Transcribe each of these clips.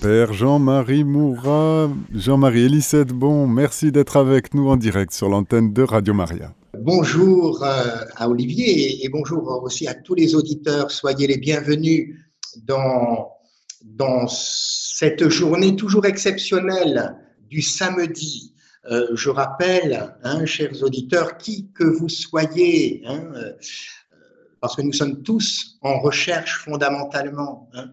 Père Jean-Marie Moura, Jean-Marie Elisette Bon, merci d'être avec nous en direct sur l'antenne de Radio Maria. Bonjour euh, à Olivier et bonjour aussi à tous les auditeurs. Soyez les bienvenus dans, dans cette journée toujours exceptionnelle du samedi. Euh, je rappelle, hein, chers auditeurs, qui que vous soyez, hein, euh, parce que nous sommes tous en recherche fondamentalement. Hein,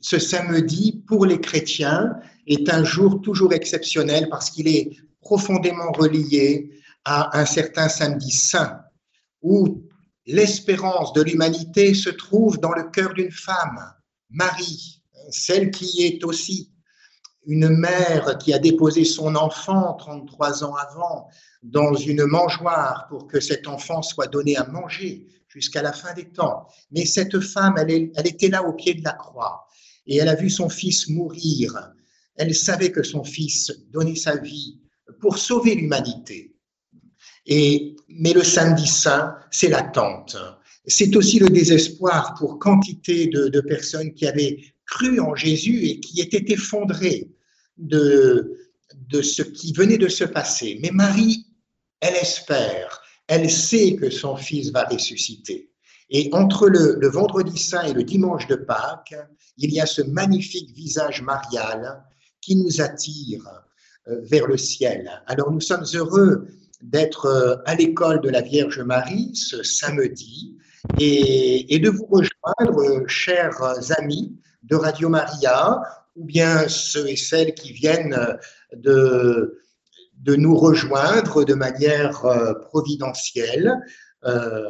ce samedi, pour les chrétiens, est un jour toujours exceptionnel parce qu'il est profondément relié à un certain samedi saint, où l'espérance de l'humanité se trouve dans le cœur d'une femme, Marie, celle qui est aussi une mère qui a déposé son enfant 33 ans avant dans une mangeoire pour que cet enfant soit donné à manger jusqu'à la fin des temps. Mais cette femme, elle, était là au pied de la croix et elle a vu son fils mourir. Elle savait que son fils donnait sa vie pour sauver l'humanité. Et, mais le samedi saint, c'est l'attente. C'est aussi le désespoir pour quantité de, de, personnes qui avaient cru en Jésus et qui étaient effondrées de, de ce qui venait de se passer. Mais Marie, elle espère, elle sait que son fils va ressusciter. Et entre le, vendredi saint et le dimanche de Pâques, il y a ce magnifique visage marial qui nous attire euh, vers le ciel. Alors nous sommes heureux d'être euh, à l'école de la Vierge Marie ce samedi et de vous rejoindre, chers amis de Radio Maria, ou bien ceux et celles qui viennent de, de nous rejoindre de manière euh, providentielle. Euh,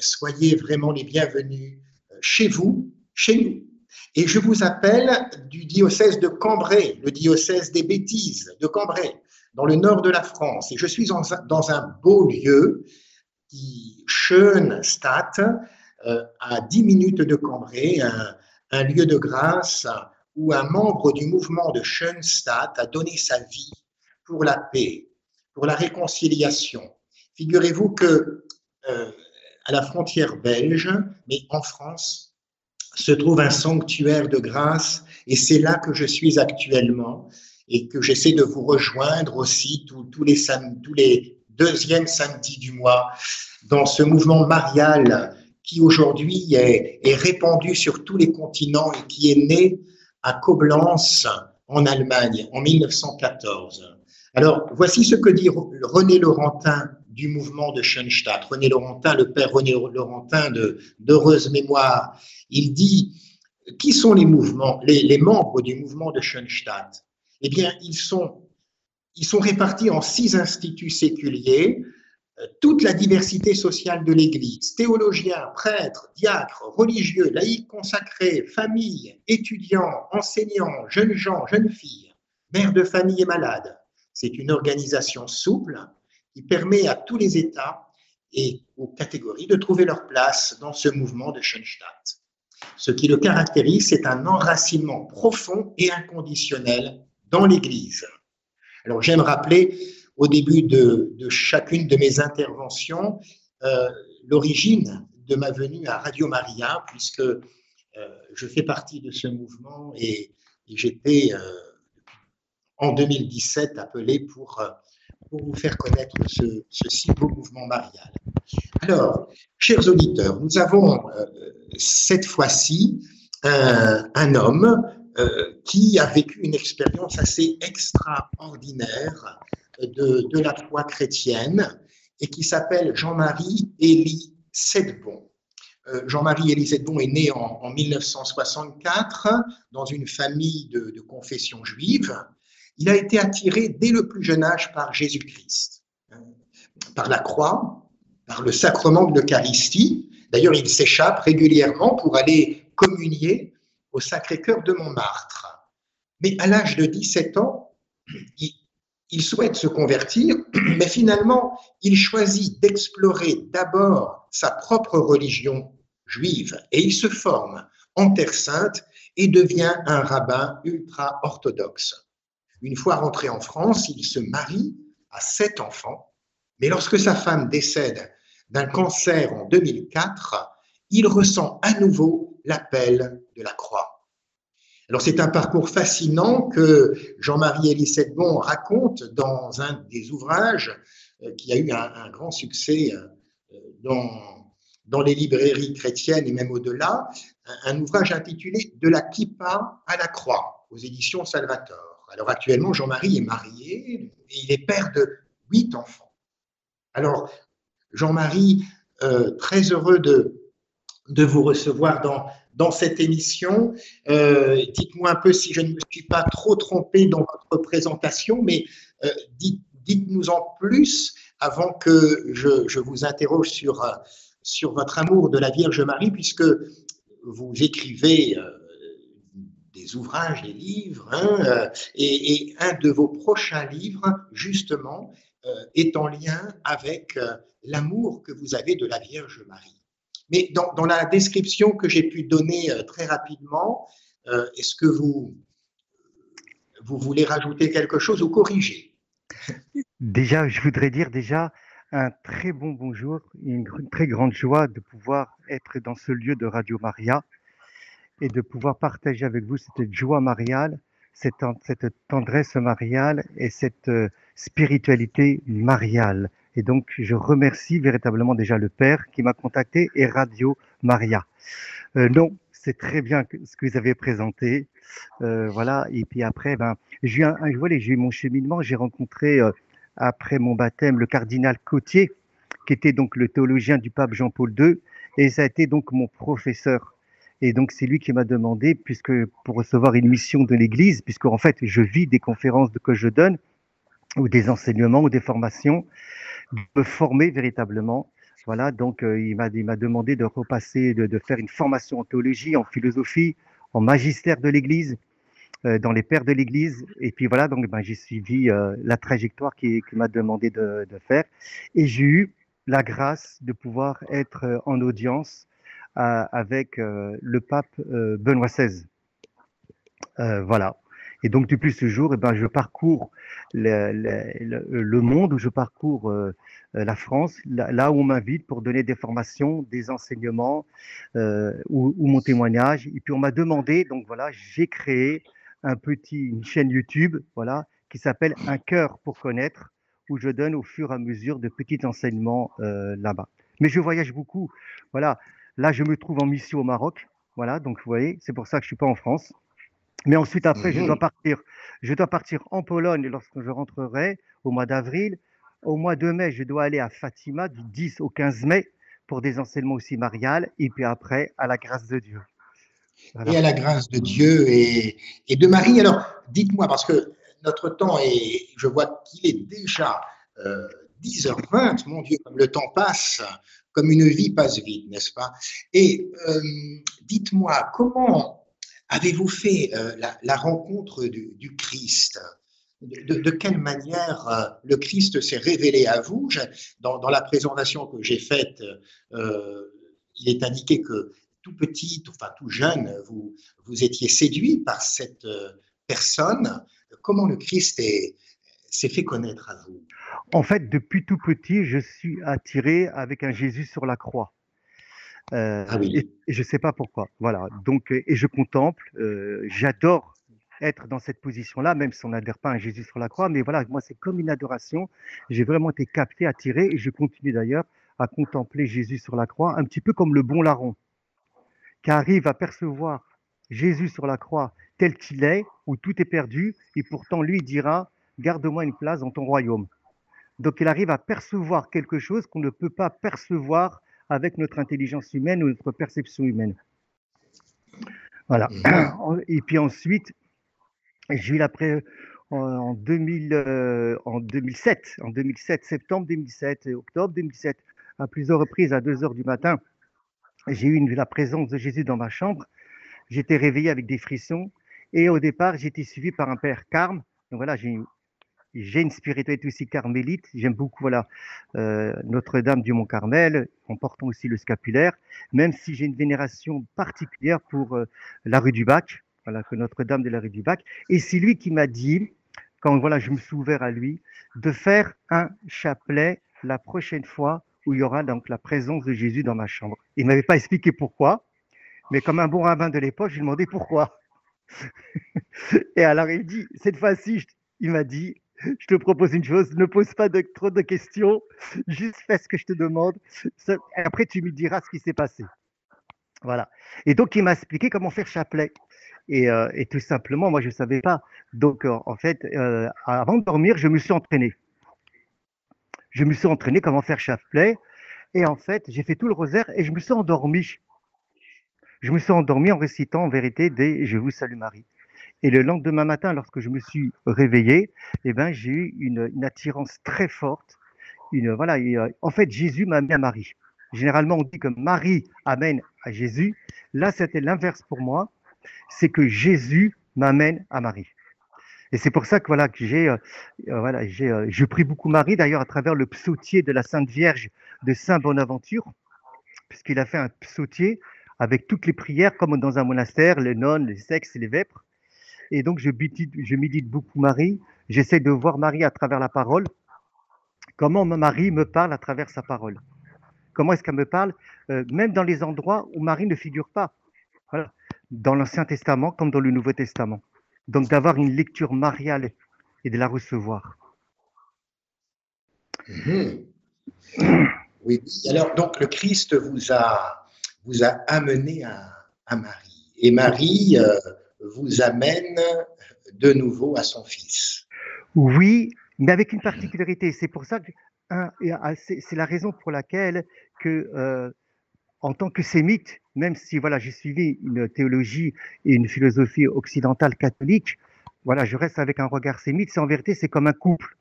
soyez vraiment les bienvenus euh, chez vous, chez nous. Et je vous appelle du diocèse de Cambrai, le diocèse des bêtises de Cambrai, dans le nord de la France. Et je suis dans un, beau lieu, qui à 10 minutes de Cambrai, un, un, lieu de grâce où un membre du mouvement de Schönstadt a donné sa vie pour la paix, pour la réconciliation. Figurez-vous que euh, à la frontière belge, mais en France, se trouve un sanctuaire de grâce et c'est là que je suis actuellement et que j'essaie de vous rejoindre aussi tous, les, deuxièmes samedis du mois dans ce mouvement marial qui aujourd'hui est, est, répandu sur tous les continents et qui est né à Koblenz en Allemagne en 1914. Alors voici ce que dit René Laurentin du mouvement de Schoenstatt. René Laurentin, le père René Laurentin d'heureuse mémoire, il dit qui sont les membres du mouvement de Schoenstatt? Eh bien, ils sont, ils sont répartis en six instituts séculiers, euh, toute la diversité sociale de l'Église, théologiens, prêtres, diacres, religieux, laïcs consacrés, familles, étudiants, enseignants, jeunes gens, jeunes filles, mères de famille et malades. C'est une organisation souple qui permet à tous les États et aux catégories de trouver leur place dans ce mouvement de Schoenstatt. Ce qui le caractérise, c'est un enracinement profond et inconditionnel dans l'Église. Alors j'aime rappeler au début de, chacune de mes interventions euh, l'origine de ma venue à Radio Maria, puisque euh, je fais partie de ce mouvement et, et j'étais euh, en 2017 appelé pour euh, pour vous faire connaître ce, si beau mouvement marial. Alors, chers auditeurs, nous avons euh, cette fois-ci un, un, homme euh, qui a vécu une expérience assez extraordinaire de, de la foi chrétienne et qui s'appelle Jean-Marie Élie Sedbon. Euh, Jean-Marie Élie Sedbon est né en, en, 1964 dans une famille de confession juive il a été attiré dès le plus jeune âge par Jésus-Christ, hein, par la croix, par le sacrement de l'Eucharistie. D'ailleurs, il s'échappe régulièrement pour aller communier au Sacré-Cœur de Montmartre. Mais à l'âge de 17 ans, il, il souhaite se convertir, mais finalement, il choisit d'explorer d'abord sa propre religion juive et il se forme en Terre Sainte et devient un rabbin ultra-orthodoxe. Une fois rentré en France, il se marie à sept enfants, mais lorsque sa femme décède d'un cancer en 2004, il ressent à nouveau l'appel de la croix. Alors c'est un parcours fascinant que Jean-Marie Elisette Bon raconte dans un des ouvrages euh, qui a eu un, grand succès euh, dans, les librairies chrétiennes et même au-delà, un, ouvrage intitulé De la kippa à la croix aux éditions Salvator. Alors actuellement, Jean-Marie est marié et il est père de huit enfants. Alors, Jean-Marie, euh, très heureux de, vous recevoir dans, cette émission. Euh, dites-moi un peu si je ne me suis pas trop trompé dans votre présentation, mais euh, dites, nous en plus avant que je, vous interroge sur, sur votre amour de la Vierge Marie, puisque vous écrivez des ouvrages, des livres, hein, et, un de vos prochains livres, justement, est en lien avec l'amour que vous avez de la Vierge Marie. Mais dans, la description que j'ai pu donner euh, très rapidement, euh, est-ce que vous, vous voulez rajouter quelque chose ou corriger? Déjà, je voudrais dire déjà un très bon bonjour, une très grande joie de pouvoir être dans ce lieu de Radio Maria et de pouvoir partager avec vous cette joie mariale, cette, tendresse mariale et cette euh, spiritualité mariale. Et donc, je remercie véritablement déjà le Père qui m'a contacté et Radio Maria. Euh, non, c'est très bien ce que vous avez présenté. Euh, voilà. Et puis après, ben, j'ai eu, voilà, eu mon cheminement. J'ai rencontré, euh, après mon baptême, le cardinal Cotier, qui était donc le théologien du pape Jean-Paul II. Et ça a été donc mon professeur. Et donc, c'est lui qui m'a demandé, puisque pour recevoir une mission de l'Église, puisque en fait, je vis des conférences que je donne, ou des enseignements, ou des formations, me former véritablement. Voilà, donc euh, il m'a demandé de repasser, de, faire une formation en théologie, en philosophie, en magistère de l'Église, euh, dans les pères de l'Église. Et puis voilà, donc ben, j'ai suivi euh, la trajectoire qu'il qui m'a demandé de, de, faire. Et j'ai eu la grâce de pouvoir être en audience avec le pape Benoît XVI. voilà. Et donc, depuis ce jour, eh ben, je parcours le, le, le je parcours euh, la France, là, où on m'invite pour donner des formations, des enseignements euh, ou, mon témoignage. Et puis, on m'a demandé, donc voilà, j'ai créé un petit, une chaîne YouTube, voilà, qui s'appelle Un cœur pour connaître, où je donne au fur et à mesure de petits enseignements euh, là-bas. Mais je voyage beaucoup. Voilà, là, je me trouve en mission au Maroc. Voilà, donc vous voyez, c'est pour ça que je suis pas en France. Mais ensuite, après, je dois mmh partir. Je dois partir en Pologne lorsque je rentrerai au mois d'avril. Au mois de mai, je dois aller à Fatima du 10 au 15 mai pour des enseignements aussi mariales. Et puis après, à la grâce de Dieu. Et à la grâce de Dieu et, et de Marie. Alors, dites-moi, parce que notre temps est, je vois qu'il est déjà euh, 10h20, mon Dieu, comme le temps passe, comme une vie passe vite, n'est-ce pas? Et euh, dites-moi, comment Avez-vous fait euh, la, rencontre du, Christ? De, quelle manière euh, le Christ s'est révélé à vous? Dans, la présentation que j'ai faite, il est indiqué que tout petit, enfin tout jeune, vous, vous étiez séduit par cette personne. Comment le Christ s'est fait connaître à vous? En fait, depuis tout petit, je suis attiré avec un Jésus sur la croix. Euh, ah et, je ne sais pas pourquoi. Voilà. Donc, et je contemple. Euh, j'adore être dans cette position-là, même si on n'adhère pas à Jésus sur la croix. Mais voilà, moi, c'est comme une adoration. J'ai vraiment été capté, attiré, et je continue d'ailleurs à contempler Jésus sur la croix, un petit peu comme le bon larron, qui arrive à percevoir Jésus sur la croix tel qu'il est, où tout est perdu, et pourtant lui dira, garde-moi une place dans ton royaume. Donc il arrive à percevoir quelque chose qu'on ne peut pas percevoir avec notre intelligence humaine ou notre perception humaine. Voilà. Mhm. Et puis ensuite, j'ai eu l'après en, 2000, euh, en 2007, en 2007, septembre 2007 et octobre 2007, à plusieurs reprises à 2 heures du matin, j'ai eu la présence de Jésus dans ma chambre. J'étais réveillé avec des frissons et au départ, j'étais suivi par un père Carme. Donc voilà, j'ai j'ai une spiritualité aussi carmélite. J'aime beaucoup voilà, euh, Notre-Dame du Mont-Carmel, en portant aussi le scapulaire, même si j'ai une vénération particulière pour euh, la rue du Bac, voilà, que Notre-Dame de la rue du Bac. Et c'est lui qui m'a dit, quand voilà, je me suis ouvert à lui, de faire un chapelet la prochaine fois où il y aura donc la présence de Jésus dans ma chambre. Il ne m'avait pas expliqué pourquoi, mais comme un bon rabbin de l'époque, j'ai demandé pourquoi. Et alors il dit, cette fois-ci, il m'a dit, je te propose une chose, ne pose pas trop de questions, juste fais ce que je te demande. Après, tu me diras ce qui s'est passé. Voilà. Et donc, il m'a expliqué comment faire chapelet. Et, euh, tout simplement, moi, je ne savais pas. Donc, euh, en fait, euh, avant de dormir, je me suis entraîné. Je me suis entraîné comment faire chapelet. Et en fait, j'ai fait tout le rosaire et je me suis endormi. Je me suis endormi en récitant en vérité des Je vous salue Marie. Et le lendemain matin, lorsque je me suis réveillé, eh ben, j'ai eu une, attirance très forte. Une, voilà, en fait, Jésus m'a mis à Marie. Généralement, on dit que Marie amène à Jésus. Là, c'était l'inverse pour moi. C'est que Jésus m'amène à Marie. Et c'est pour ça que voilà que j'ai euh, euh, voilà j'ai euh, je prie beaucoup Marie d'ailleurs à travers le psautier de la Sainte Vierge de Saint Bonaventure, puisqu'il a fait un psautier avec toutes les prières comme dans un monastère, les nonnes, les sexes les vêpres. Et donc je médite, beaucoup Marie. J'essaie de voir Marie à travers la parole. Comment Marie me parle à travers sa parole Comment est-ce qu'elle me parle euh, Même dans les endroits où Marie ne figure pas. Dans l'Ancien Testament comme dans le Nouveau Testament. Donc d'avoir une lecture mariale et de la recevoir. Mhm. Oui, alors donc le Christ vous a, vous a amené à, Marie. Et Marie euh, vous amène de nouveau à son fils. Oui, mais avec une particularité. C'est pour ça que ah, c'est la raison pour laquelle que euh, en tant que sémite, même si voilà, j'ai suivi une théologie et une philosophie occidentale catholique, voilà, je reste avec un regard sémite. C'est en vérité, c'est comme un couple.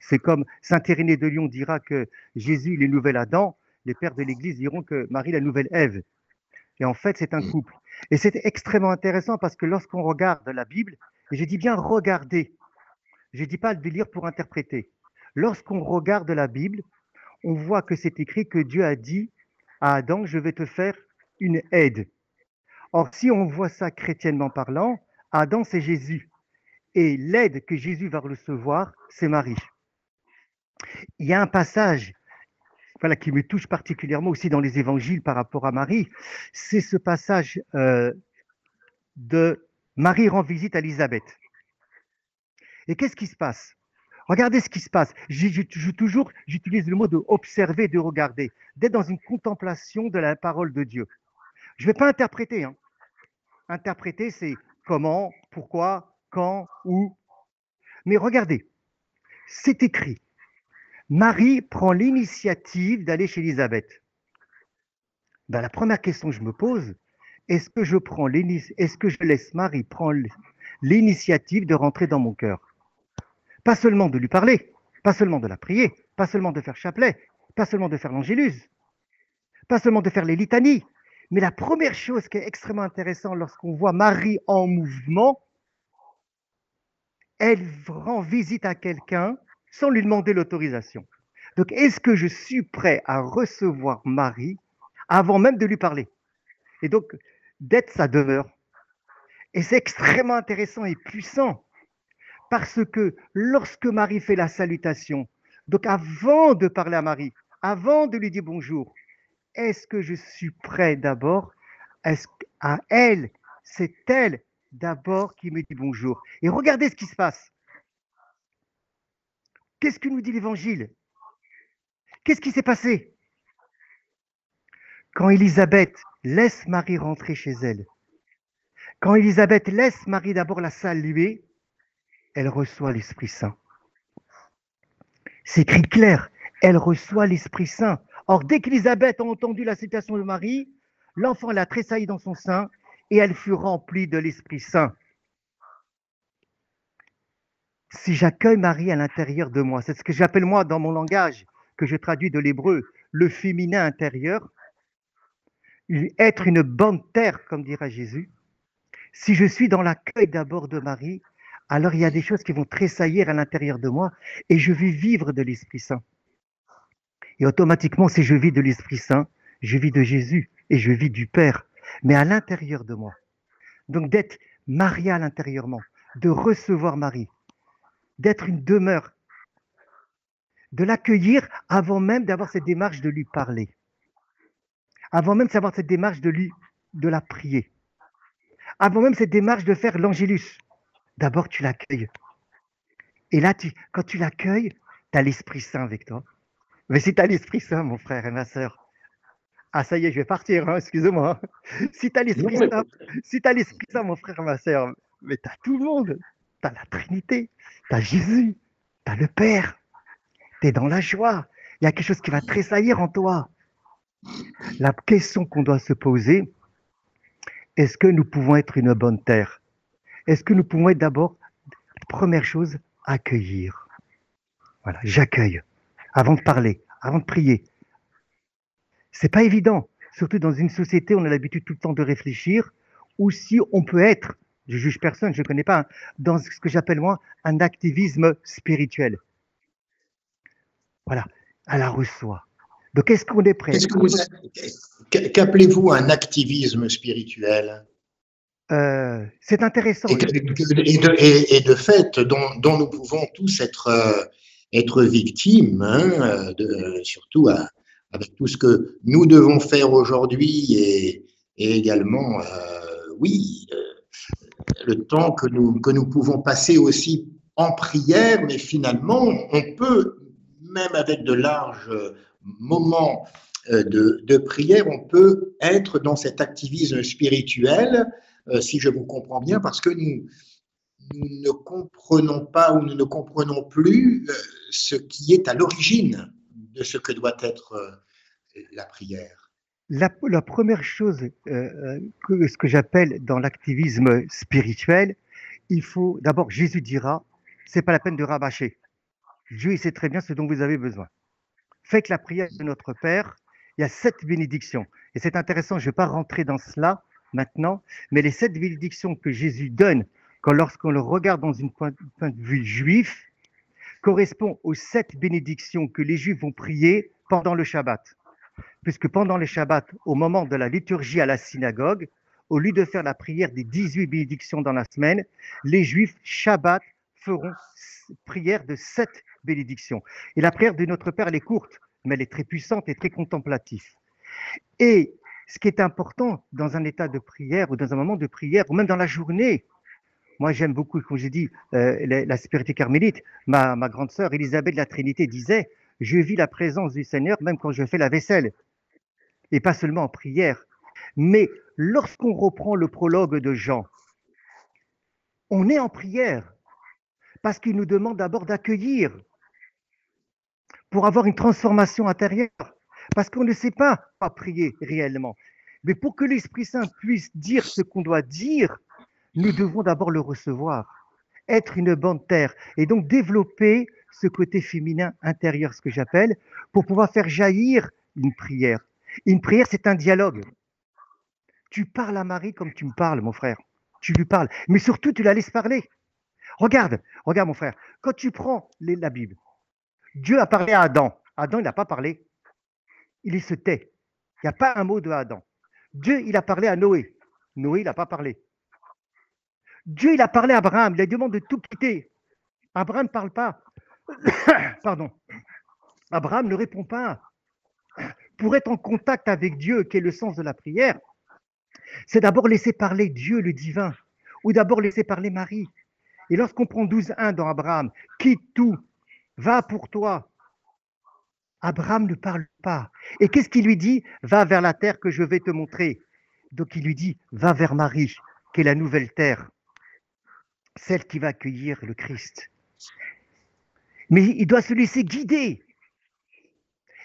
C'est comme Saint Irénée de Lyon dira que Jésus est le nouvel Adam, les pères de l'Église diront que Marie la nouvelle Ève. Et en fait, c'est un mm. couple. Et c'est extrêmement intéressant parce que lorsqu'on regarde la Bible, et je dis bien regarder, je ne dis pas le lire pour interpréter. Lorsqu'on regarde la Bible, on voit que c'est écrit que Dieu a dit à Adam, je vais te faire une aide. Or, si on voit ça chrétiennement parlant, Adam, c'est Jésus. Et l'aide que Jésus va recevoir, c'est Marie. Il y a un passage voilà, qui me touche particulièrement aussi dans les évangiles par rapport à Marie, c'est ce passage euh, de Marie rend visite à Élisabeth. Et qu'est-ce qui se passe? Regardez ce qui se passe. Toujours, j'utilise le mot de observer, de regarder, d'être dans une contemplation de la parole de Dieu. Je ne vais pas interpréter. Hein. Interpréter, c'est comment, pourquoi, quand, où. Mais regardez, c'est écrit. Marie prend l'initiative d'aller chez Elisabeth. Ben, la première question que je me pose, est-ce que je est-ce que je laisse Marie prendre l'initiative de rentrer dans mon cœur? Pas seulement de lui parler, pas seulement de la prier, pas seulement de faire chapelet, pas seulement de faire l'angélus, pas seulement de faire les litanies, mais la première chose qui est extrêmement intéressante lorsqu'on voit Marie en mouvement, elle rend visite à quelqu'un sans lui demander l'autorisation. Donc, est-ce que je suis prêt à recevoir Marie avant même de lui parler? Et donc, d'être sa demeure. Et c'est extrêmement intéressant et puissant parce que lorsque Marie fait la salutation, donc avant de parler à Marie, avant de lui dire bonjour, est-ce que je suis prêt d'abord? Est-ce à elle, c'est elle d'abord qui me dit bonjour? Et regardez ce qui se passe. Qu'est-ce que nous dit l'Évangile? Qu'est-ce qui s'est passé? Quand Élisabeth laisse Marie rentrer chez elle, quand Élisabeth laisse Marie d'abord la saluer, elle reçoit l'Esprit Saint. C'est écrit clair, elle reçoit l'Esprit Saint. Or, dès qu'Élisabeth a entendu la citation de Marie, l'enfant l'a tressailli dans son sein et elle fut remplie de l'Esprit Saint si j'accueille Marie à l'intérieur de moi, c'est ce que j'appelle moi dans mon langage, que je traduis de l'hébreu, le féminin intérieur, être une bonne terre, comme dira Jésus. Si je suis dans l'accueil d'abord de Marie, alors il y a des choses qui vont tressaillir à l'intérieur de moi et je vais vivre de l'Esprit Saint. Et automatiquement, si je vis de l'Esprit Saint, je vis de Jésus et je vis du Père, mais à l'intérieur de moi. Donc d'être marié à l'intérieurement, de recevoir Marie, d'être une demeure, de l'accueillir avant même d'avoir cette démarche de lui parler, avant même d'avoir cette démarche de lui, de la prier, avant même cette démarche de faire l'angélus. D'abord, tu l'accueilles. Et là, tu, quand tu l'accueilles, tu as l'Esprit Saint avec toi. Mais si tu as l'Esprit Saint, mon frère et ma sœur, ah ça y est, je vais partir, hein, excusez-moi. Si tu as l'Esprit Saint, si as l'Esprit Saint, mon frère et ma sœur, mais tu as tout le monde. Tu la Trinité, tu as Jésus, tu as le Père. Tu es dans la joie. Il y a quelque chose qui va tressaillir en toi. La question qu'on doit se poser, est-ce que nous pouvons être une bonne terre? Est-ce que nous pouvons être d'abord, première chose, accueillir? Voilà, j'accueille. Avant de parler, avant de prier. C'est pas évident, surtout dans une société où on a l'habitude tout le temps de réfléchir, ou si on peut être, je juge personne, je ne connais pas, hein, dans ce que j'appelle moi un activisme spirituel. Voilà, à la reçoit. Donc, est-ce qu'on est prêt? Qu'appelez-vous un activisme spirituel? Euh, C'est intéressant. Et, de, fait, dont, nous pouvons tous être, euh, être victimes, hein, de, surtout avec tout ce que nous devons faire aujourd'hui et, également, euh, oui, le temps que nous, que nous pouvons passer aussi en prière, mais finalement, on peut, même avec de larges moment euh, de, prière, on peut être dans cet activisme spirituel, euh, si je vous comprends bien, parce que nous, ne comprenons pas ou nous ne comprenons plus euh, ce qui est à l'origine de ce que doit être la prière. La, première chose, que, ce que j'appelle dans l'activisme spirituel, il faut d'abord, Jésus dira, c'est pas la peine de rabâcher. Dieu il sait très bien ce dont vous avez besoin. Faites la prière de notre Père. Il y a sept bénédictions. Et c'est intéressant, je ne vais pas rentrer dans cela maintenant, mais les sept bénédictions que Jésus donne quand lorsqu'on le regarde dans une point, de vue juif correspond aux sept bénédictions que les Juifs vont prier pendant le Shabbat. Puisque pendant le Shabbat, au moment de la liturgie à la synagogue, au lieu de faire la prière des 18 bénédictions dans la semaine, les Juifs, Shabbat, feront prière de sept bénédiction. Et la prière de notre Père, elle est courte, mais elle est très puissante et très contemplative. Et ce qui est important dans un état de prière ou dans un moment de prière, ou même dans la journée, moi j'aime beaucoup, comme j'ai dit, euh, la, spiritualité carmélite. Ma, ma grande sœur Elisabeth de la Trinité disait, je vis la présence du Seigneur même quand je fais la vaisselle. Et pas seulement en prière. Mais lorsqu'on reprend le prologue de Jean, on est en prière parce qu'il nous demande d'abord d'accueillir pour avoir une transformation intérieure. Parce qu'on ne sait pas pas prier réellement. Mais pour que l'Esprit Saint puisse dire ce qu'on doit dire, nous devons d'abord le recevoir, être une bonne terre et donc développer ce côté féminin intérieur, ce que j'appelle, pour pouvoir faire jaillir une prière. Une prière, c'est un dialogue. Tu parles à Marie comme tu me parles, mon frère. Tu lui parles, mais surtout tu la laisses parler. Regarde, regarde mon frère, quand tu prends la Bible, Dieu a parlé à Adam. Adam, il n'a pas parlé. Il se tait. Il n'y a pas un mot de Adam. Dieu, il a parlé à Noé. Noé, il n'a pas parlé. Dieu, il a parlé à Abraham. Il a demandé de tout quitter. Abraham ne parle pas. Pardon. Abraham ne répond pas. Pour être en contact avec Dieu, qui est le sens de la prière, c'est d'abord laisser parler Dieu, le divin, ou d'abord laisser parler Marie. Et lorsqu'on prend 12.1 dans Abraham, quitte tout, va pour toi. Abraham ne parle pas. Et qu'est-ce qu'il lui dit? Va vers la terre que je vais te montrer. Donc il lui dit, va vers Marie, qui est la nouvelle terre, celle qui va accueillir le Christ. Mais il doit se laisser guider.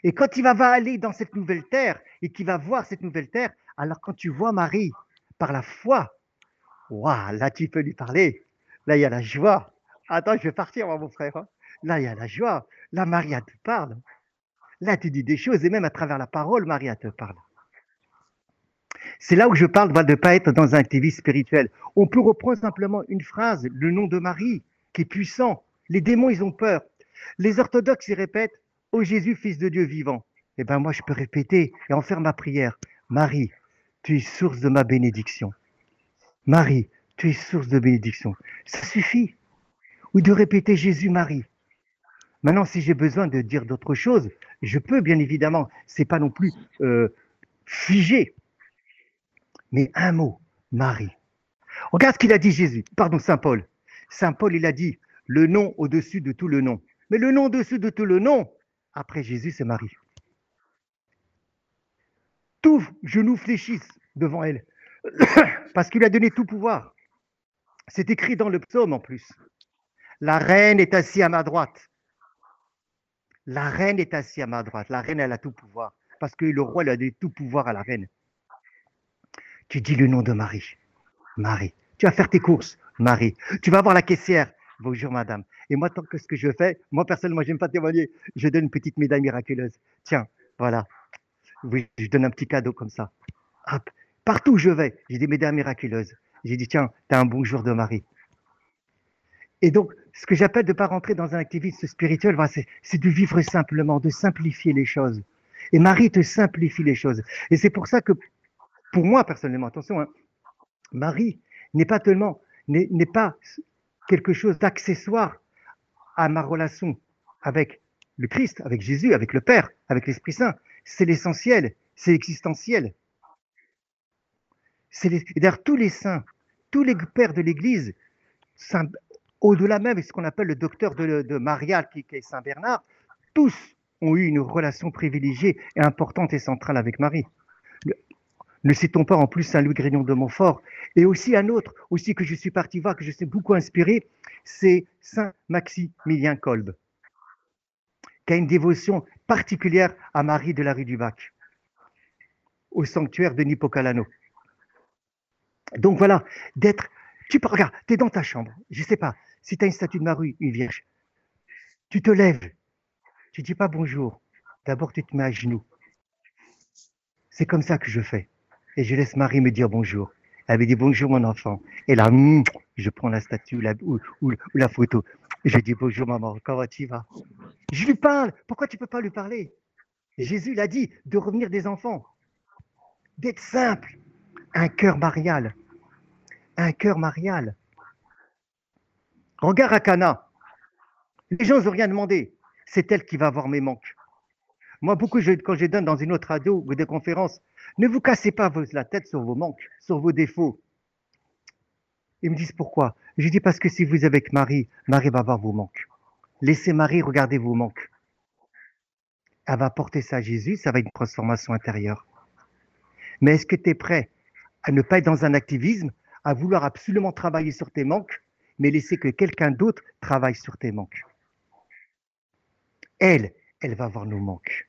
Et quand il va, aller dans cette nouvelle terre et qu'il va voir cette nouvelle terre, alors quand tu vois Marie par la foi, là tu peux lui parler. Là il y a la joie. Attends, je vais partir, mon frère. Hein. Là, il y a la joie. Là, Maria te parle. Là, tu dis des choses, et même à travers la parole, Maria te parle. C'est là où je parle de ne pas être dans un activisme spirituel. On peut reprendre simplement une phrase, le nom de Marie, qui est puissant. Les démons, ils ont peur. Les orthodoxes, ils répètent, Oh Jésus, Fils de Dieu vivant. Eh bien, moi, je peux répéter et en faire ma prière. Marie, tu es source de ma bénédiction. Marie, tu es source de bénédiction. Ça suffit. Ou de répéter Jésus, Marie. Maintenant, si j'ai besoin de dire d'autres choses, je peux, bien évidemment. C'est pas non plus euh, figé. Mais un mot, Marie. Regarde ce qu'il a dit Jésus, pardon, Saint Paul. Saint Paul, il a dit le nom au-dessus de tout le nom. Mais le nom au-dessus de tout le nom, après Jésus, c'est Marie. Tout genou fléchisse devant elle, parce qu'il a donné tout pouvoir. C'est écrit dans le psaume en plus. La reine est assise à ma droite. La reine est assise à ma droite. La reine, elle a tout pouvoir. Parce que le roi, il a donné tout pouvoir à la reine. Tu dis le nom de Marie. Marie. Tu vas faire tes courses. Marie. Tu vas voir la caissière. Bonjour, madame. Et moi, tant que ce que je fais, moi, personnellement, je n'aime pas témoigner. Je donne une petite médaille miraculeuse. Tiens, voilà. Je donne un petit cadeau comme ça. Partout où je vais, j'ai des médailles miraculeuses. J'ai dit, tiens, tu as un bonjour de Marie. Et donc, ce que j'appelle de ne pas rentrer dans un activisme spirituel, c'est de vivre simplement, de simplifier les choses. Et Marie te simplifie les choses. Et c'est pour ça que, pour moi personnellement, attention, hein, Marie n'est pas tellement, n'est pas quelque chose d'accessoire à ma relation avec le Christ, avec Jésus, avec le Père, avec l'Esprit Saint. C'est l'essentiel, c'est existentiel. D'ailleurs, tous les saints, tous les pères de l'Église, au-delà même de ce qu'on appelle le docteur de, Maria, qui, est Saint Bernard, tous ont eu une relation privilégiée et importante et centrale avec Marie. Ne citons pas en plus Saint Louis Grignon de Montfort, et aussi un autre, aussi que je suis parti voir, que je suis beaucoup inspiré, c'est Saint Maximilien Kolb, qui a une dévotion particulière à Marie de la rue du Bac, au sanctuaire de Nippocalano. Donc voilà, d'être. Tu peux, regarde, tu es dans ta chambre, je ne sais pas, si tu as une statue de Marie, une vierge, tu te lèves, tu ne dis pas bonjour, d'abord tu te mets à genoux. C'est comme ça que je fais. Et je laisse Marie me dire bonjour. Elle me dit bonjour mon enfant. Et là, hmm, je prends la statue ou, la photo. Je dis bonjour maman, comment tu vas? Je lui parle. Pourquoi tu ne peux pas lui parler? Jésus l'a dit, de revenir des enfants. D'être simple. Un cœur marial. Un cœur marial. Regarde à Cana. Les gens n'ont rien demandé. C'est elle qui va avoir mes manques. Moi, beaucoup, quand je donne dans une autre radio ou des conférences, ne vous cassez pas la tête sur vos manques, sur vos défauts. Ils me disent pourquoi Je dis parce que si vous êtes avec Marie, Marie va voir vos manques. Laissez Marie regarder vos manques. Elle va porter ça à Jésus, ça va être une transformation intérieure. Mais est-ce que tu es prêt à ne pas être dans un activisme, à vouloir absolument travailler sur tes manques, mais laisser que quelqu'un d'autre travaille sur tes manques? Elle, elle va voir nos manques.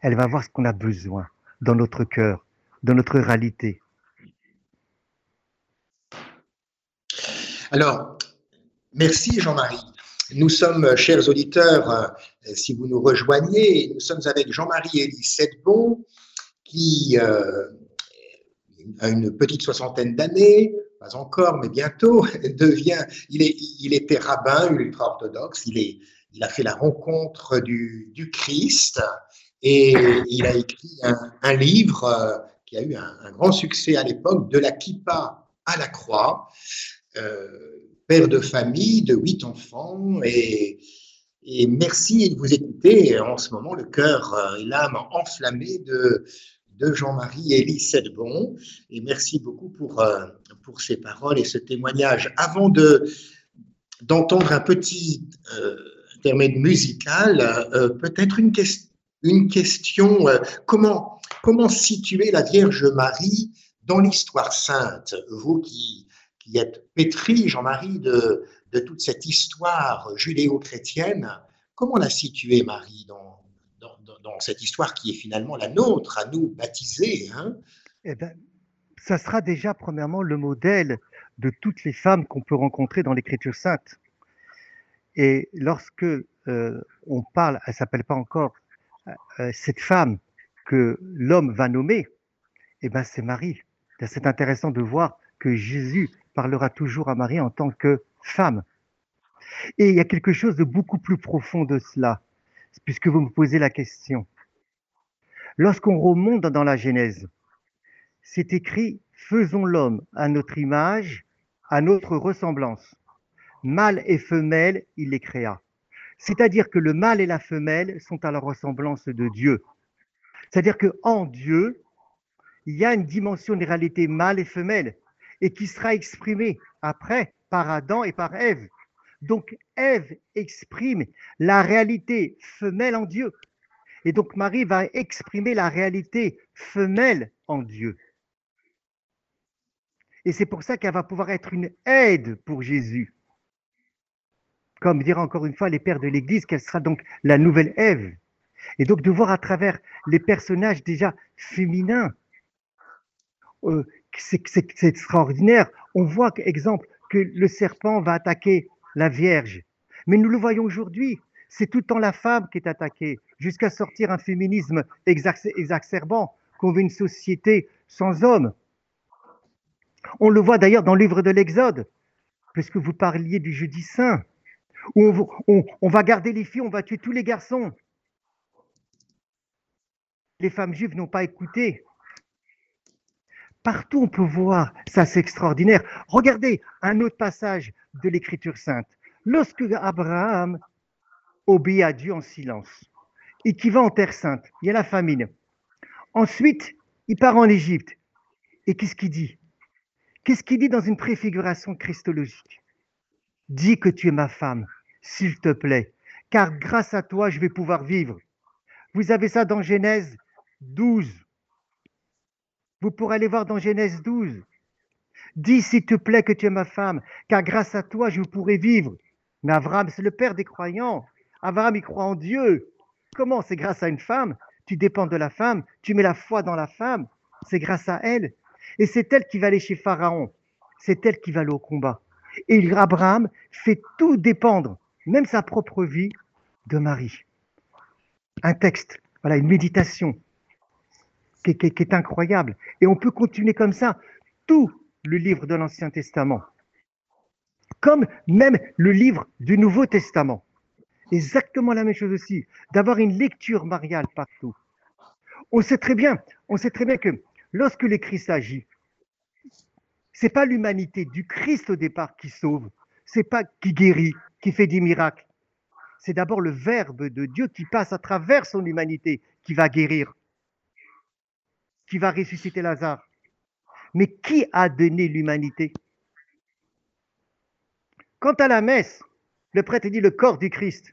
Elle va voir ce qu'on a besoin dans notre cœur, dans notre réalité. Alors, merci Jean-Marie. Nous sommes, chers auditeurs, euh, si vous nous rejoignez, nous sommes avec Jean-Marie Élie Sedbon, qui euh, a une petite soixantaine d'années, pas encore, mais bientôt, devient, il, est, il était rabbin ultra-orthodoxe, il, est, il a fait la rencontre du, Christ, et il a écrit un, livre euh, qui a eu un, grand succès à l'époque, De la kippa à la croix, euh, père de famille de huit enfants. Et, merci de vous écouter en ce moment le cœur euh, et l'âme enflammée de, Jean-Marie Élie Sedbon. Et merci beaucoup pour, pour ces paroles et ce témoignage. Avant de, d'entendre un petit intermède musical, peut-être une question une question, euh, comment, comment situer la Vierge Marie dans l'histoire sainte? Vous qui, êtes pétri, Jean-Marie, de, toute cette histoire judéo-chrétienne, comment la situer, Marie, dans, cette histoire qui est finalement la nôtre, à nous baptisés hein? Eh ben, Ça sera déjà, premièrement, le modèle de toutes les femmes qu'on peut rencontrer dans l'Écriture sainte. Et lorsque euh, on parle, elle s'appelle pas encore euh, cette femme que l'homme va nommer, eh ben, c'est Marie. C'est intéressant de voir que Jésus parlera toujours à Marie en tant que femme. Et il y a quelque chose de beaucoup plus profond de cela, puisque vous me posez la question. Lorsqu'on remonte dans la Genèse, c'est écrit Faisons l'homme à notre image, à notre ressemblance. Mâle et femelle, il les créa. C'est-à-dire que le mâle et la femelle sont à la ressemblance de Dieu. C'est-à-dire qu'en Dieu, il y a une dimension de réalité mâle et femelle. et qui sera exprimé après par Adam et par Ève. Donc Ève exprime la réalité femelle en Dieu. Et donc Marie va exprimer la réalité femelle en Dieu. Et c'est pour ça qu'elle va pouvoir être une aide pour Jésus. Comme dira encore une fois les pères de l'Église, qu'elle sera donc la nouvelle Ève? Et donc de voir à travers les personnages déjà féminins, euh, c'est extraordinaire. On voit, exemple, que le serpent va attaquer la Vierge. Mais nous le voyons aujourd'hui, c'est tout le temps la femme qui est attaquée, jusqu'à sortir un féminisme exacerbant qu'on veut une société sans hommes. On le voit d'ailleurs dans le livre de l'Exode, puisque vous parliez du jeudi saint, où on, va garder les filles, on va tuer tous les garçons. Les femmes juives n'ont pas écouté. Partout on peut voir, ça c'est extraordinaire. Regardez un autre passage de l'Écriture sainte. Lorsque Abraham obéit à Dieu en silence et qui va en terre sainte, il y a la famine. Ensuite, il part en Égypte. Et qu'est-ce qu'il dit? Qu'est-ce qu'il dit dans une préfiguration christologique? Dis que tu es ma femme, s'il te plaît, car grâce à toi, je vais pouvoir vivre. Vous avez ça dans Genèse? 12. Vous pourrez aller voir dans Genèse 12. Dis, s'il te plaît, que tu es ma femme, car grâce à toi, je pourrai vivre. Mais Abraham, c'est le père des croyants. Abraham, il croit en Dieu. Comment C'est grâce à une femme? Tu dépends de la femme, tu mets la foi dans la femme. C'est grâce à elle. Et c'est elle qui va aller chez Pharaon. C'est elle qui va aller au combat. Et Abraham fait tout dépendre, même sa propre vie, de Marie. Un texte, voilà, une méditation qui, est incroyable. Et on peut continuer comme ça tout le livre de l'Ancien Testament, comme même le livre du Nouveau Testament. Exactement la même chose aussi, d'avoir une lecture mariale partout. On sait très bien, on sait très bien que lorsque le Christ agit, c'est pas l'humanité du Christ au départ qui sauve, c'est pas qui guérit, qui fait des miracles. C'est d'abord le Verbe de Dieu qui passe à travers son humanité qui va guérir, qui va ressusciter Lazare. Mais qui a donné l'humanité? Quant à la messe, le prêtre dit le corps du Christ.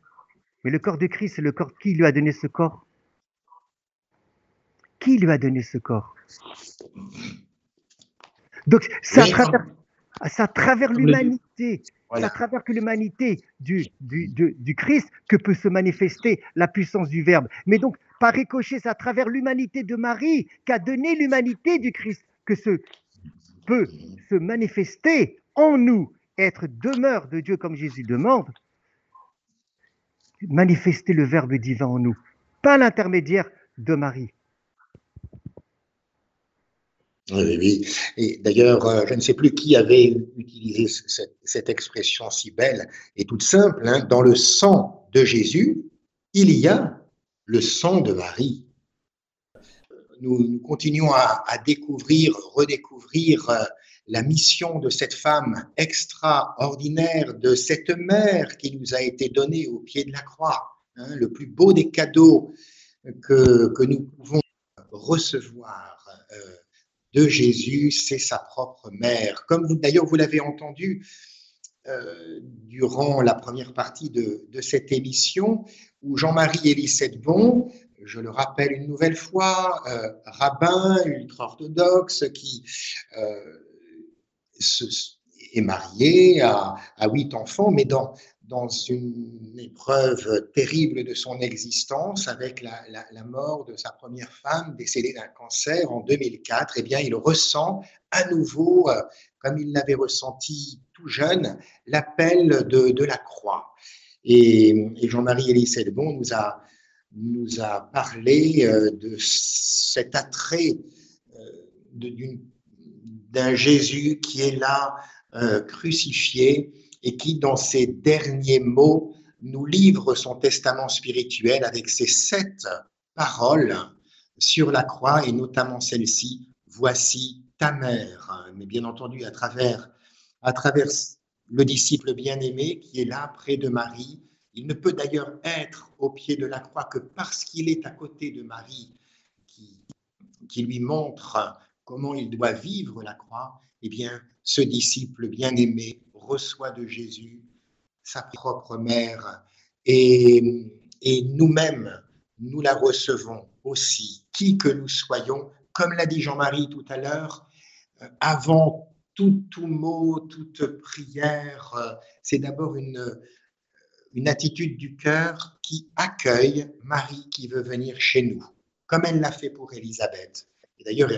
Mais le corps du Christ, c'est le corps qui lui a donné ce corps? Qui lui a donné ce corps? Donc, c'est à travers, l'humanité, c'est à travers que l'humanité du, du, Christ que peut se manifester la puissance du Verbe. Mais donc, par ricochet, c'est à travers l'humanité de Marie qu'a donné l'humanité du Christ que ce peut se manifester en nous, être demeure de Dieu comme Jésus demande, manifester le Verbe divin en nous, pas l'intermédiaire de Marie. Oui, oui. Et d'ailleurs, euh, je ne sais plus qui avait utilisé cette, expression si belle et toute simple. Hein. Dans le sang de Jésus, il y a le sang de Marie. Nous, continuons à, découvrir, redécouvrir euh, la mission de cette femme extraordinaire, de cette mère qui nous a été donnée au pied de la croix. Hein, le plus beau des cadeaux que, que nous pouvons recevoir. Euh, de Jésus, c'est sa propre mère. Comme d'ailleurs, vous l'avez entendu euh, durant la première partie de, cette émission, où Jean-Marie Elisette Bon, je le rappelle une nouvelle fois, euh, rabbin ultra-orthodoxe qui euh, est marié, à huit enfants, mais dans, dans une épreuve terrible de son existence avec la, mort de sa première femme décédée d'un cancer en 2004, eh bien, il ressent à nouveau, euh, comme il l'avait ressenti tout jeune, l'appel de, la croix. Et, Jean-Marie Élisée Bon nous a, nous a parlé euh, de cet attrait euh, d'un Jésus qui est là, crucifié, et qui, dans ses derniers mots, nous livre son testament spirituel avec ces sept paroles sur la croix et notamment celle-ci, voici ta mère. Mais bien entendu, à travers, à travers le disciple bien-aimé qui est là près de Marie, il ne peut d'ailleurs être au pied de la croix que parce qu'il est à côté de Marie qui, qui lui montre comment il doit vivre la croix, eh bien, ce disciple bien-aimé reçoit de Jésus sa propre mère et, et nous-mêmes, nous la recevons aussi, qui que nous soyons, comme l'a dit Jean-Marie tout à l'heure, euh, avant tout, mot, toute prière, euh, c'est d'abord une, une attitude du cœur qui accueille Marie qui veut venir chez nous, comme elle l'a fait pour Élisabeth. Et d'ailleurs,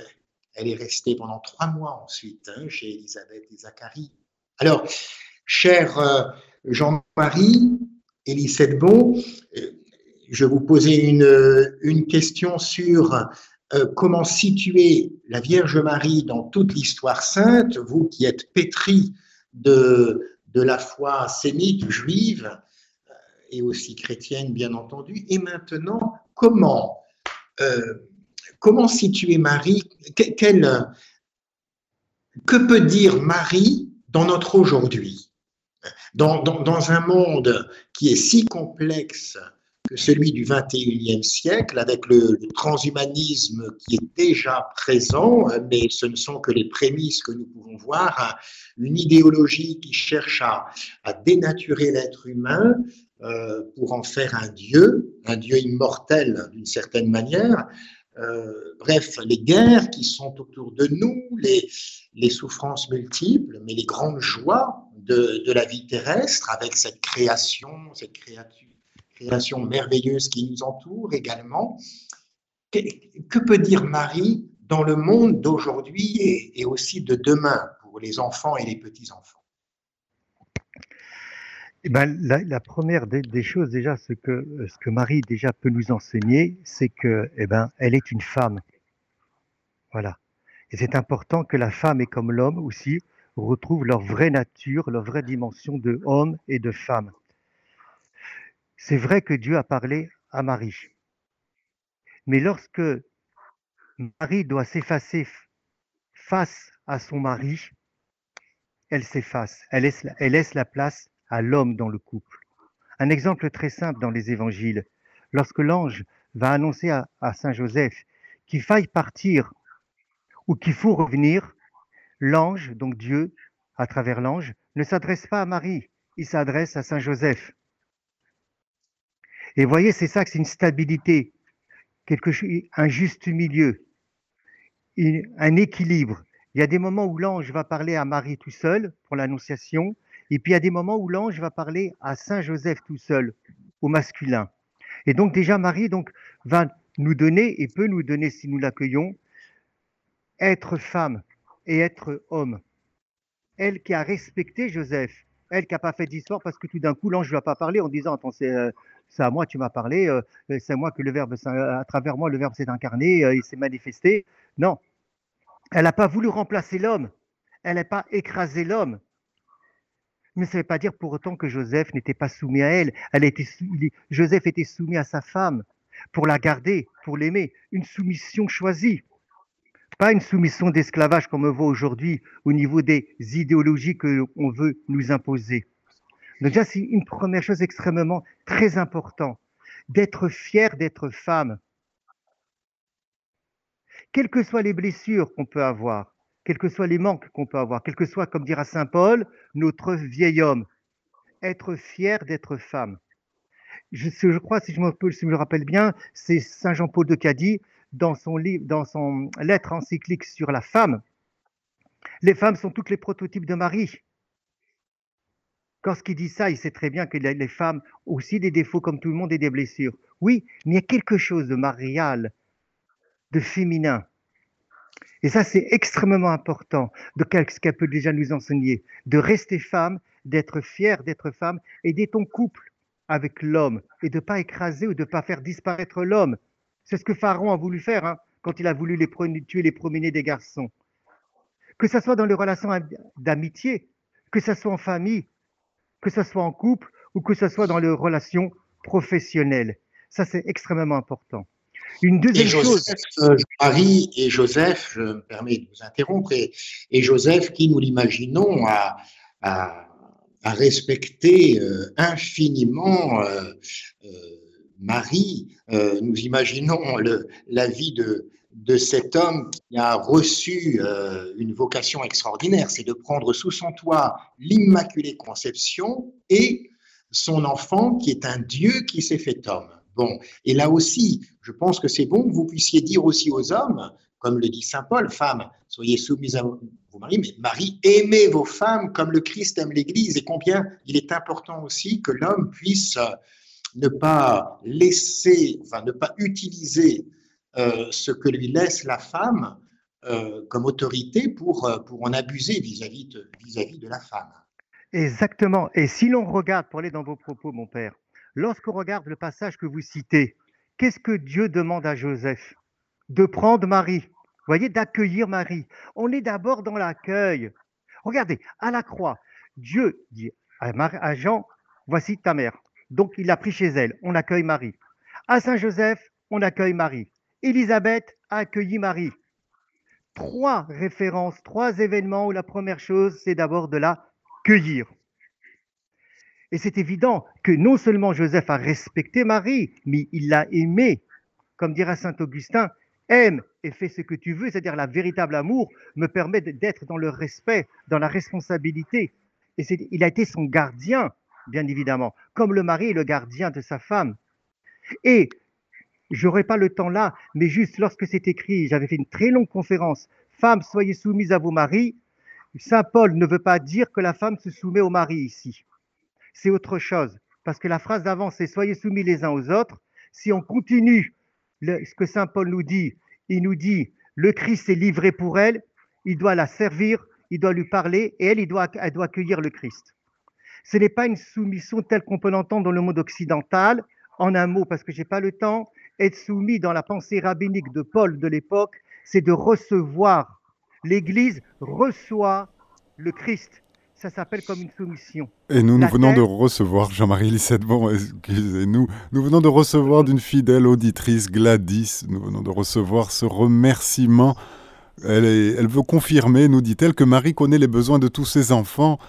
elle est restée pendant trois mois ensuite hein, chez Élisabeth et Zacharie. Alors, cher euh, Jean-Marie, Bon, euh, je vous posais une, une question sur euh, comment situer la Vierge Marie dans toute l'histoire sainte, vous qui êtes pétri de, la foi sémite, juive, et aussi chrétienne, bien entendu. Et maintenant, comment, euh, comment situer Marie? Quel, Que peut dire Marie dans notre aujourd'hui? Dans, un monde qui est si complexe que celui du 21e siècle, avec le, transhumanisme qui est déjà présent, mais ce ne sont que les prémices que nous pouvons voir, une idéologie qui cherche à, dénaturer l'être humain, euh, pour en faire un Dieu, un Dieu immortel d'une certaine manière. Euh, bref, les guerres qui sont autour de nous, les, souffrances multiples, mais les grandes joies de, la vie terrestre avec cette création, cette créature, création merveilleuse qui nous entoure également. Que, peut dire Marie dans le monde d'aujourd'hui et, aussi de demain pour les enfants et les petits-enfants? Eh ben, la, première des, choses, déjà, ce que, ce que Marie déjà peut nous enseigner, c'est que, eh ben, elle est une femme. Voilà. Et c'est important que la femme et comme l'homme aussi retrouvent leur vraie nature, leur vraie dimension de homme et de femme. C'est vrai que Dieu a parlé à Marie. Mais lorsque Marie doit s'effacer face à son mari, elle s'efface, elle laisse, la place à l'homme dans le couple. Un exemple très simple dans les évangiles. Lorsque l'ange va annoncer à Saint Joseph qu'il faille partir ou qu'il faut revenir, l'ange, donc Dieu, à travers l'ange, ne s'adresse pas à Marie, il s'adresse à Saint Joseph. Et voyez, c'est ça que c'est une stabilité, quelque chose, un juste milieu, un équilibre. Il y a des moments où l'ange va parler à Marie tout seul pour l'annonciation, et puis il y a des moments où l'ange va parler à Saint Joseph tout seul, au masculin. Et donc déjà Marie donc va nous donner et peut nous donner si nous l'accueillons être femme et être homme. Elle qui a respecté Joseph, elle qui n'a pas fait d'histoire parce que tout d'un coup l'ange ne va pas parler en disant attends c'est euh, à moi tu m'as parlé, euh, c'est à moi que le verbe à travers moi le verbe s'est incarné, euh, il s'est manifesté. Non, elle n'a pas voulu remplacer l'homme, elle n'a pas écrasé l'homme, mais ça ne veut pas dire pour autant que Joseph n'était pas soumis à elle. Joseph était soumis à sa femme pour la garder, pour l'aimer. Une soumission choisie. Pas une soumission d'esclavage comme on voit aujourd'hui au niveau des idéologies qu'on veut nous imposer. Donc déjà, c'est une première chose extrêmement très importante, d'être fier d'être femme. Quelles que soient les blessures qu'on peut avoir, quels que soient les manques qu'on peut avoir, quel que soit, comme dira Saint Paul, notre vieil homme. Être fier d'être femme. Je, crois, si je, me, rappelle bien, c'est Saint Jean-Paul de Cadie, dans son, livre, dans son lettre encyclique sur la femme. Les femmes sont toutes les prototypes de Marie. Quand ce qu'il dit ça, il sait très bien que les femmes ont aussi des défauts comme tout le monde et des blessures. Oui, mais il y a quelque chose de marial, de féminin, et ça, c'est extrêmement important de ce qu'elle peut déjà nous enseigner, de rester femme, d'être fière d'être femme, et d'être en couple avec l'homme, et de ne pas écraser ou de ne pas faire disparaître l'homme. C'est ce que Pharaon a voulu faire hein, quand il a voulu tuer les promener des garçons. Que ce soit dans les relations d'amitié, que ce soit en famille, que ce soit en couple, ou que ce soit dans les relations professionnelles. Ça, c'est extrêmement important. Une deuxième chose. Euh, Marie et Joseph, je me permets de vous interrompre, et, Joseph, qui nous l'imaginons, a, a, a, respecté euh, infiniment euh, Marie. nous imaginons le, la vie de, de cet homme qui a reçu euh, une vocation extraordinaire, c'est de prendre sous son toit l'Immaculée Conception et son enfant qui est un Dieu qui s'est fait homme. Bon, et là aussi, je pense que c'est bon que vous puissiez dire aussi aux hommes, comme le dit Saint Paul, femmes, soyez soumises à vos maris, mais Marie, aimez vos femmes comme le Christ aime l'Église, et combien il est important aussi que l'homme puisse ne pas laisser, enfin ne pas utiliser euh, ce que lui laisse la femme euh, comme autorité pour, euh, pour en abuser vis-à-vis de, vis-à-vis de la femme. Exactement. Et si l'on regarde, pour aller dans vos propos, mon père, lorsqu'on regarde le passage que vous citez, qu'est-ce que Dieu demande à Joseph? De prendre Marie. Voyez, d'accueillir Marie. On est d'abord dans l'accueil. Regardez, à la croix, Dieu dit à Jean, voici ta mère. Donc il l'a pris chez elle. On accueille Marie. À Saint-Joseph, on accueille Marie. Élisabeth a accueilli Marie. Trois références, trois événements où la première chose, c'est d'abord de la cueillir. Et c'est évident que non seulement Joseph a respecté Marie, mais il l'a aimée. Comme dira Saint Augustin, aime et fais ce que tu veux, c'est-à-dire la véritable amour me permet d'être dans le respect, dans la responsabilité. Et il a été son gardien, bien évidemment, comme le mari est le gardien de sa femme. Et J'aurais pas le temps là, mais juste lorsque c'est écrit, j'avais fait une très longue conférence. Femmes, soyez soumises à vos maris. Saint Paul ne veut pas dire que la femme se soumet au mari ici. C'est autre chose. Parce que la phrase d'avant, c'est soyez soumis les uns aux autres. Si on continue ce que Saint Paul nous dit, il nous dit le Christ est livré pour elle, il doit la servir, il doit lui parler et elle, il doit, elle doit accueillir le Christ. Ce n'est pas une soumission telle qu'on peut l'entendre dans le monde occidental, en un mot, parce que je n'ai pas le temps, être soumis dans la pensée rabbinique de Paul de l'époque, c'est de recevoir. L'Église reçoit le Christ. Ça s'appelle comme une soumission. Et nous, nous venons de recevoir, Jean-Marie Lissette, bon, excusez-nous, nous venons de recevoir d'une fidèle auditrice, Gladys, nous venons de recevoir ce remerciement. Elle, elle veut confirmer, nous dit-elle, que Marie connaît les besoins de tous ses enfants.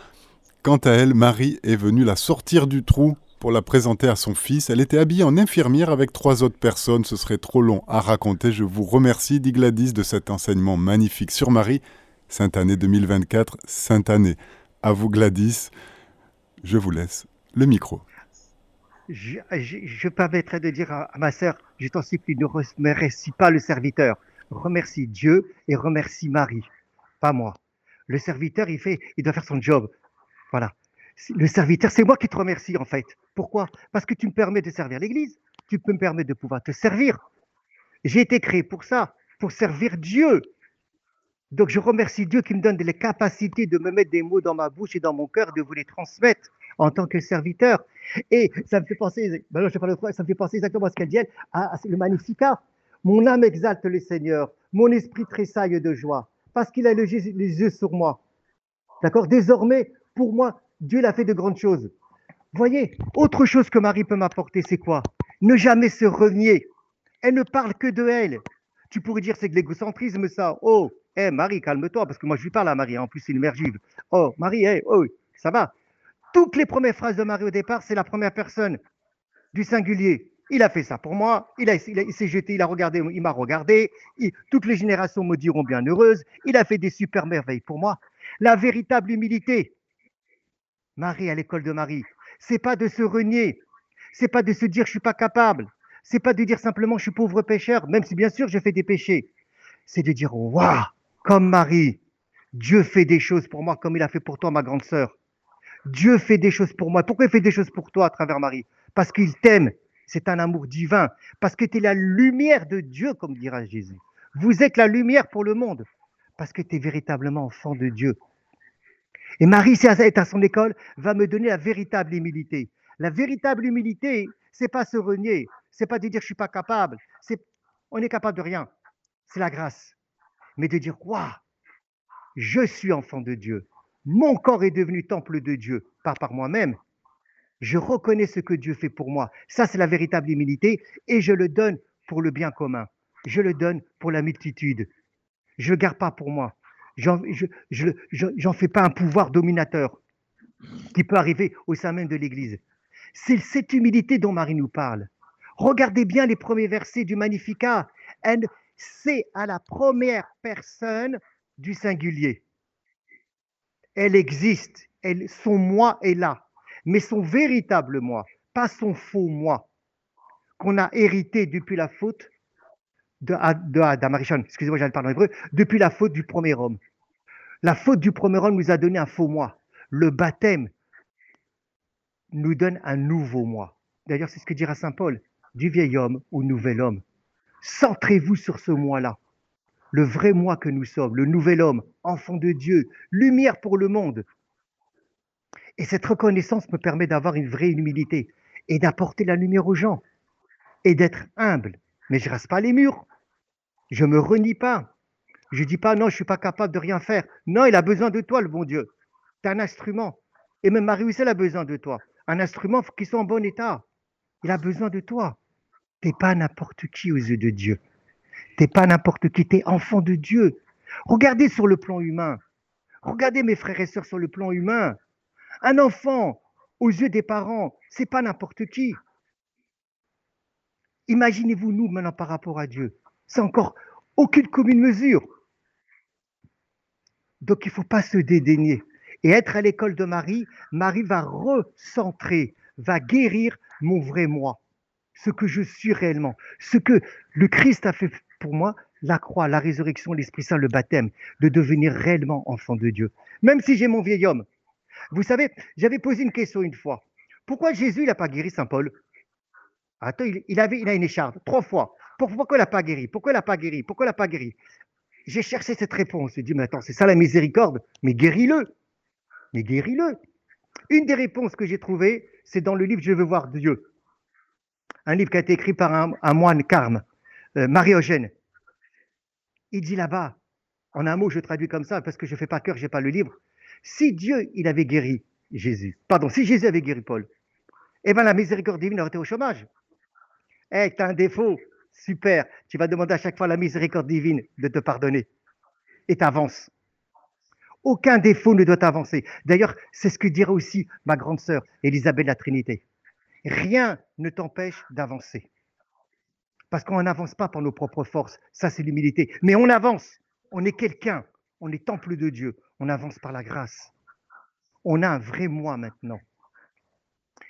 Quant à elle, Marie est venue la sortir du trou pour la présenter à son fils. Elle était habillée en infirmière avec trois autres personnes. Ce serait trop long à raconter. Je vous remercie, dit Gladys, de cet enseignement magnifique sur Marie. Sainte année 2024, Sainte année. À vous, Gladys. Je vous laisse le micro. Je, permettrai de dire à, ma sœur, je t'en supplie, ne remercie pas le serviteur. Remercie Dieu et remercie Marie, pas moi. Le serviteur, il fait, il doit faire son job. Voilà le serviteur, c'est moi qui te remercie en fait. Pourquoi? Parce que tu me permets de servir l'Église, tu peux me permettre de pouvoir te servir. J'ai été créé pour ça, pour servir Dieu. Donc je remercie Dieu qui me donne les capacités de me mettre des mots dans ma bouche et dans mon cœur, de vous les transmettre en tant que serviteur. Et ça me fait penser, ben je parle de ça me fait penser exactement à ce qu'elle dit, à, le Magnificat. Mon âme exalte le Seigneur, mon esprit tressaille de joie, parce qu'il a les yeux sur moi. D'accord? Désormais, pour moi, Dieu l'a fait de grandes choses. Voyez, autre chose que Marie peut m'apporter, c'est quoi? Ne jamais se renier. Elle ne parle que de elle. Tu pourrais dire c'est de l'égocentrisme, ça. Oh, hé, Marie, calme-toi, parce que moi je lui parle à Marie, en plus c'est une mère. Oh, Marie, hé, oh, ça va. Toutes les premières phrases de Marie au départ, c'est la première personne du singulier. Il a fait ça pour moi, il, il, s'est jeté, il a regardé, il m'a regardé, toutes les générations me diront bien heureuse, il a fait des super merveilles pour moi. La véritable humilité, Marie à l'école de Marie. C'est pas de se renier. C'est pas de se dire je suis pas capable. C'est pas de dire simplement je suis pauvre pécheur, même si bien sûr je fais des péchés. C'est de dire waouh, comme Marie, Dieu fait des choses pour moi comme il a fait pour toi, ma grande sœur. Dieu fait des choses pour moi. Pourquoi il fait des choses pour toi à travers Marie? Parce qu'il t'aime. C'est un amour divin. Parce que tu es la lumière de Dieu, comme dira Jésus. Vous êtes la lumière pour le monde. Parce que tu es véritablement enfant de Dieu. Et Marie, si elle est à son école, va me donner la véritable humilité. La véritable humilité, c'est pas se renier, c'est pas de dire je suis pas capable, c'est on est capable de rien. C'est la grâce. Mais de dire waouh, je suis enfant de Dieu. Mon corps est devenu temple de Dieu, pas par moi-même. Je reconnais ce que Dieu fait pour moi. Ça, c'est la véritable humilité et je le donne pour le bien commun. Je le donne pour la multitude. Je ne garde pas pour moi j'en fais pas un pouvoir dominateur qui peut arriver au sein même de l'Église. C'est cette humilité dont Marie nous parle. Regardez bien les premiers versets du Magnificat. C'est à la première personne du singulier. Elle existe, son moi est là, mais son véritable moi, pas son faux moi, qu'on a hérité depuis la faute de, de Adam excusez-moi, j'allais parler en hébreu, depuis la faute du premier homme. La faute du premier homme nous a donné un faux moi. Le baptême nous donne un nouveau moi. D'ailleurs, c'est ce que dira Saint Paul, du vieil homme au nouvel homme. Centrez-vous sur ce moi-là, le vrai moi que nous sommes, le nouvel homme, enfant de Dieu, lumière pour le monde. Et cette reconnaissance me permet d'avoir une vraie humilité et d'apporter la lumière aux gens et d'être humble. Mais je ne reste pas les murs. Je ne me renie pas. Je ne dis pas non, je ne suis pas capable de rien faire. Non, il a besoin de toi, le bon Dieu. Tu es un instrument. Et même Marie-Houssel a besoin de toi. Un instrument qui soit en bon état. Il a besoin de toi. Tu n'es pas n'importe qui aux yeux de Dieu. Tu n'es pas n'importe qui. Tu es enfant de Dieu. Regardez sur le plan humain. Regardez mes frères et sœurs sur le plan humain. Un enfant, aux yeux des parents, c'est pas n'importe qui. Imaginez-vous nous maintenant par rapport à Dieu. C'est encore aucune commune mesure. Donc il ne faut pas se dédaigner. Et être à l'école de Marie, Marie va recentrer, va guérir mon vrai moi, ce que je suis réellement, ce que le Christ a fait pour moi, la croix, la résurrection, l'Esprit Saint, le baptême, de devenir réellement enfant de Dieu. Même si j'ai mon vieil homme. Vous savez, j'avais posé une question une fois. Pourquoi Jésus n'a pas guéri Saint Paul? Attends, il, avait, il a une écharpe, trois fois. Pourquoi il n'a pas guéri? Pourquoi il n'a pas guéri? Pourquoi il n'a pas guéri? J'ai cherché cette réponse. J'ai dit, mais attends, c'est ça la miséricorde? Mais guéris-le Mais guéris-le Une des réponses que j'ai trouvées, c'est dans le livre Je veux voir Dieu. Un livre qui a été écrit par un, moine carme, euh, Marie-Eugène. Il dit là-bas, en un mot, je traduis comme ça parce que je ne fais pas cœur, je n'ai pas le livre. Si Dieu, il avait guéri Jésus, pardon, si Jésus avait guéri Paul, eh bien la miséricorde divine aurait été au chômage. Eh, tu as un défaut, super, tu vas demander à chaque fois la miséricorde divine de te pardonner. Et tu avances. Aucun défaut ne doit avancer. D'ailleurs, c'est ce que dira aussi ma grande sœur, Élisabeth la Trinité. Rien ne t'empêche d'avancer. Parce qu'on n'avance pas par nos propres forces, ça c'est l'humilité. Mais on avance, on est quelqu'un, on est temple de Dieu, on avance par la grâce. On a un vrai moi maintenant.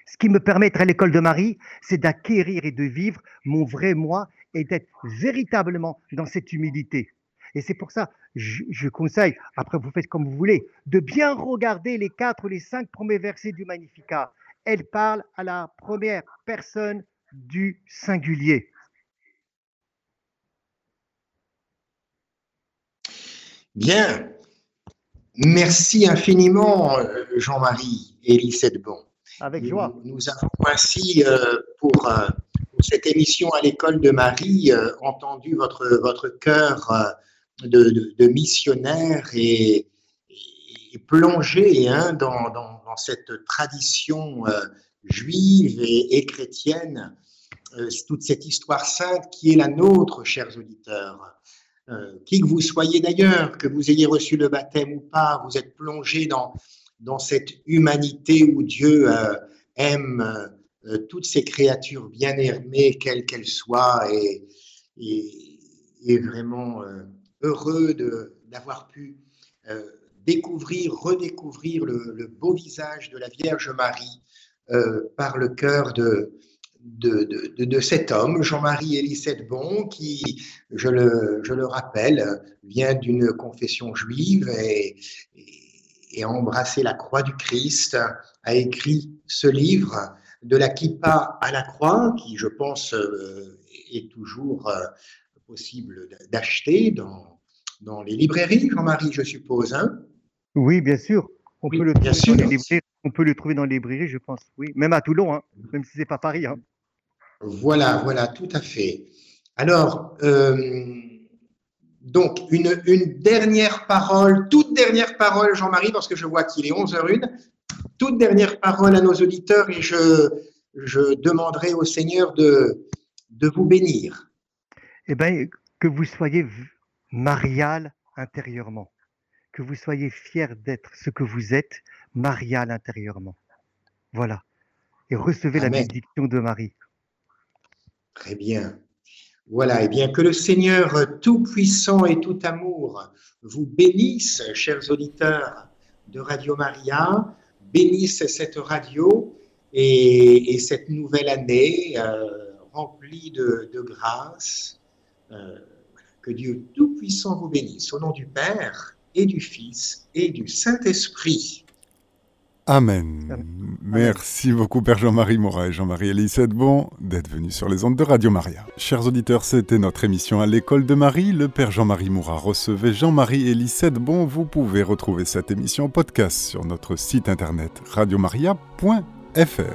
Ce qui me permet d'être à l'école de Marie, c'est d'acquérir et de vivre mon vrai moi et d'être véritablement dans cette humilité. Et c'est pour ça, je, je, conseille, après vous faites comme vous voulez, de bien regarder les quatre ou les cinq premiers versets du Magnificat. Elle parle à la première personne du singulier. Bien. Merci infiniment, Jean-Marie et Bon. Avec joie. Nous, avons ainsi, euh, euh, pour, cette émission à l'école de Marie, entendu votre, votre cœur de, missionnaire et, plongé hein, dans, cette tradition juive et, chrétienne, toute cette histoire sainte qui est la nôtre, chers auditeurs. Euh, qui que vous soyez d'ailleurs, que vous ayez reçu le baptême ou pas, vous êtes plongé dans, dans cette humanité où Dieu euh, aime euh, toutes ces créatures bien aimées, quelles qu'elles soient, et, et, vraiment heureux d'avoir pu découvrir, redécouvrir le, beau visage de la Vierge Marie par le cœur de, cet homme, Jean-Marie Élisette Bon, qui, je le, rappelle, vient d'une confession juive et, a embrassé la croix du Christ, a écrit ce livre de la kippa à la croix, qui, je pense, euh, est toujours euh, possible d'acheter dans, dans les librairies, Jean-Marie, je suppose. Hein? Oui, bien sûr. On, peut le bien sûr. on peut le trouver dans les librairies, je pense. Oui, même à Toulon, hein, même si c'est pas Paris. Hein. Voilà, voilà, tout à fait. Alors, euh, donc, une, une, dernière parole, toute dernière parole, Jean-Marie, parce que je vois qu'il est 11h01, toute dernière parole à nos auditeurs et je, je demanderai au Seigneur de, de vous bénir. Eh bien, que vous soyez marial intérieurement, que vous soyez fier d'être ce que vous êtes, marial intérieurement. Voilà. Et recevez la bénédiction de Marie. Très bien. Voilà, et bien que le Seigneur Tout-Puissant et Tout Amour vous bénisse, chers auditeurs de Radio Maria, bénisse cette radio et, cette nouvelle année euh, remplie de, grâce. Euh, que Dieu Tout-Puissant vous bénisse. Au nom du Père et du Fils et du Saint-Esprit. Amen. Merci beaucoup Père Jean-Marie Morat et Jean-Marie Elisette Bon d'être venus sur les ondes de Radio Maria. Chers auditeurs, c'était notre émission à l'école de Marie. Le Père Jean-Marie Morat recevait Jean-Marie Elisette Bon. Vous pouvez retrouver cette émission podcast sur notre site internet radiomaria.fr.